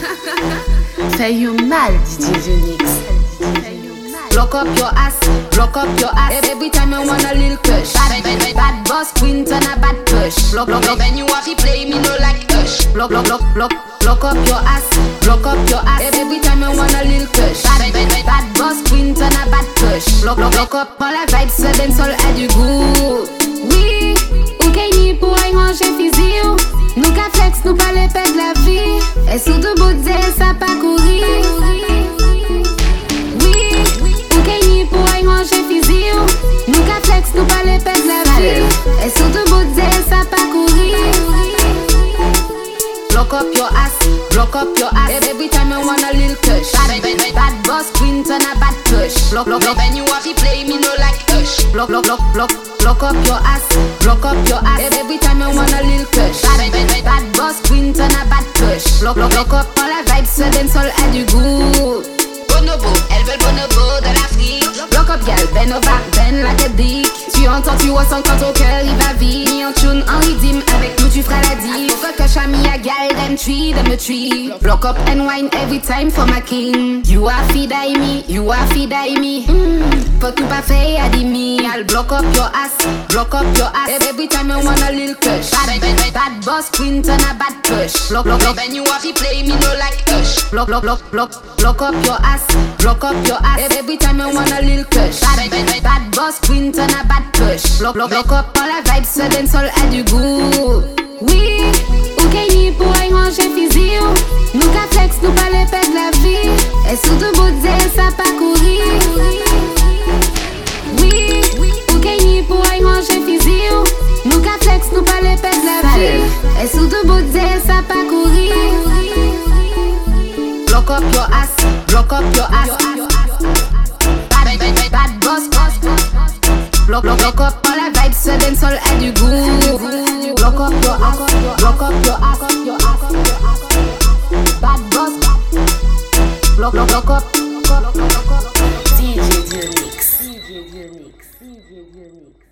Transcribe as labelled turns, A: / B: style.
A: Fais you mal, DJ Genix.
B: Lock up your ass, lock up your ass. Every time I want a little push. Bad, bad, bad, bad boss queen turn a bad push. Lock, lock, lock. When you have to play me no like push. Lock, lock, lock, lock. Lock up your ass, lock up your ass. Every time I want a little push. Bad, bad, bad, bad boss queen turn a bad push. Lock, lock, lock up. All la vibe se den sol a du goût. Sou de bout zel sa pa kouri. Oui, ou kay ni pou ay ranger fizi ou. Nou ka flex, nou pa le ped la vie. E sou de bout zel sa pa kouri. Lock up your ass, lock up your ass. Every time I want a little push. Bad, bad, bad, boss queen turn a bad push. Lock, lock, lock. When you have to play me no like push. Lock, lock, lock, lock. Lock up your ass, lock up lock up. All la vibe den sol a du goût. Bonobo, elles veulent bonobo de l'Afrique. Lock up, gal, ben over, ben like a dick. Tu entends, tu ressens quand ton cœur il va tree, them a tree. Lock up and wine every time for my king. You are feed I me, you are feed I me. Mm. Fuck you pas fait à demi. I'll block up your ass, block up your ass. Every time I want a little push. Bad, bad, bad, bad boss queen turn a bad push. Block, block, lock. When you have to play me no like push. Block, block, block, block. Lock up your ass, block up your ass. Every time I want a little push. Bad, bad, bad, bad boss queen turn a bad push. Block, block, block up. All la vibe se den sol a du goût. Oui, ou kay ni pou ay ranger fizi ou. Nou ka flex, nou pa le ped la vie. E sou de bout zel sa pa kouri. Oui, ou kay ni pou ay ranger fizi ou. Nou ka flex, nou pa le ped la vie. E sou de bout zel sa pa kouri. Lock up your ass, lock up your ass. Bad, bad, bad, bad boss, boss, boss. Lock, lock, lock up, all la vibe se den sol a du goût. Rock up your ass, rock up your ass, your ass. Bad boss, Block rock, rock up. DJ Dionyx, DJ Dionyx, DJ Dionyx.